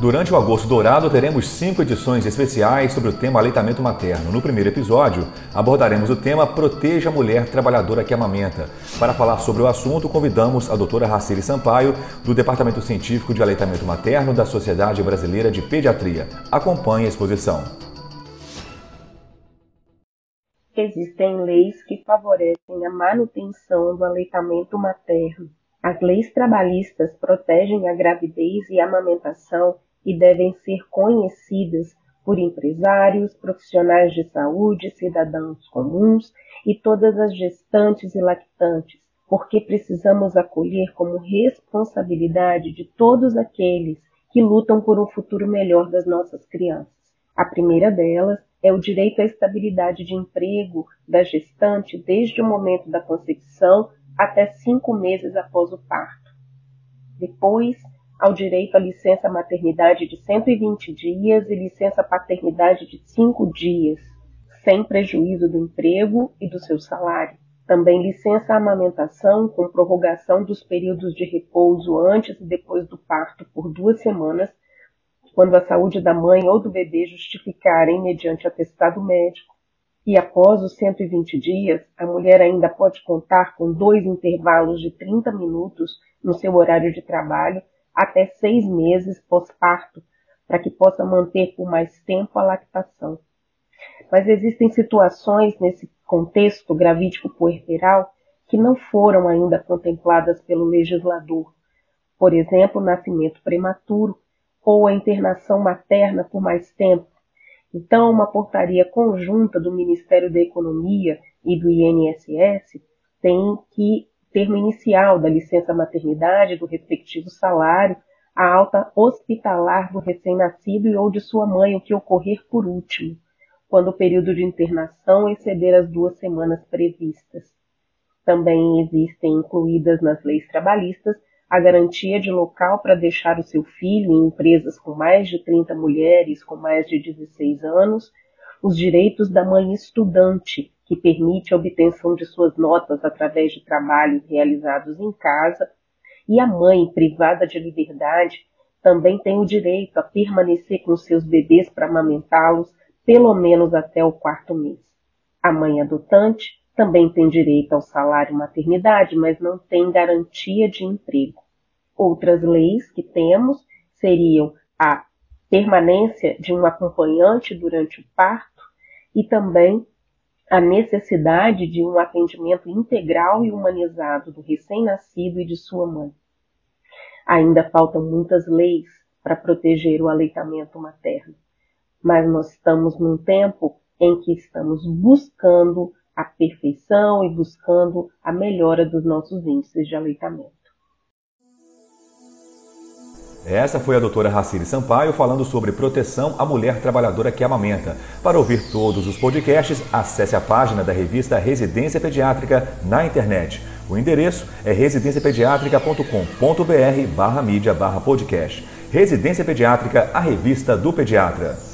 Durante o Agosto Dourado, teremos cinco edições especiais sobre o tema aleitamento materno. No primeiro episódio, abordaremos o tema Proteja a Mulher Trabalhadora que Amamenta. Para falar sobre o assunto, convidamos a doutora Racine Sampaio, do Departamento Científico de Aleitamento Materno da Sociedade Brasileira de Pediatria. Acompanhe a exposição. Existem leis que favorecem a manutenção do aleitamento materno. As leis trabalhistas protegem a gravidez e a amamentação e devem ser conhecidas por empresários, profissionais de saúde, cidadãos comuns e todas as gestantes e lactantes, porque precisamos acolher como responsabilidade de todos aqueles que lutam por um futuro melhor das nossas crianças. A primeira delas é o direito à estabilidade de emprego da gestante desde o momento da concepção até cinco meses após o parto. Depois, ao direito à licença maternidade de 120 dias e licença paternidade de 5 dias, sem prejuízo do emprego e do seu salário. Também licença amamentação com prorrogação dos períodos de repouso antes e depois do parto por duas semanas, quando a saúde da mãe ou do bebê justificarem mediante atestado médico. E após os 120 dias, a mulher ainda pode contar com dois intervalos de 30 minutos no seu horário de trabalho até seis meses pós-parto, para que possa manter por mais tempo a lactação. Mas existem situações nesse contexto gravídico puerperal que não foram ainda contempladas pelo legislador. Por exemplo, nascimento prematuro ou a internação materna por mais tempo. Então, uma portaria conjunta do Ministério da Economia e do INSS tem que termo inicial da licença maternidade, do respectivo salário, a alta hospitalar do recém-nascido e ou de sua mãe, o que ocorrer por último, quando o período de internação exceder as duas semanas previstas. Também existem incluídas nas leis trabalhistas a garantia de local para deixar o seu filho em empresas com mais de 30 mulheres com mais de 16 anos, os direitos da mãe estudante, que permite a obtenção de suas notas através de trabalhos realizados em casa, e a mãe, privada de liberdade, também tem o direito a permanecer com seus bebês para amamentá-los pelo menos até o quarto mês. A mãe adotante também tem direito ao salário maternidade, mas não tem garantia de emprego. Outras leis que temos seriam a permanência de um acompanhante durante o parto e também a necessidade de um atendimento integral e humanizado do recém-nascido e de sua mãe. Ainda faltam muitas leis para proteger o aleitamento materno, mas nós estamos num tempo em que estamos buscando a perfeição e buscando a melhora dos nossos índices de aleitamento. Essa foi a doutora Racine Sampaio falando sobre proteção à mulher trabalhadora que amamenta. Para ouvir todos os podcasts, acesse a página da revista Residência Pediátrica na internet. O endereço é residenciapediatrica.com.br barra mídia barra podcast. Residência Pediátrica, a revista do pediatra.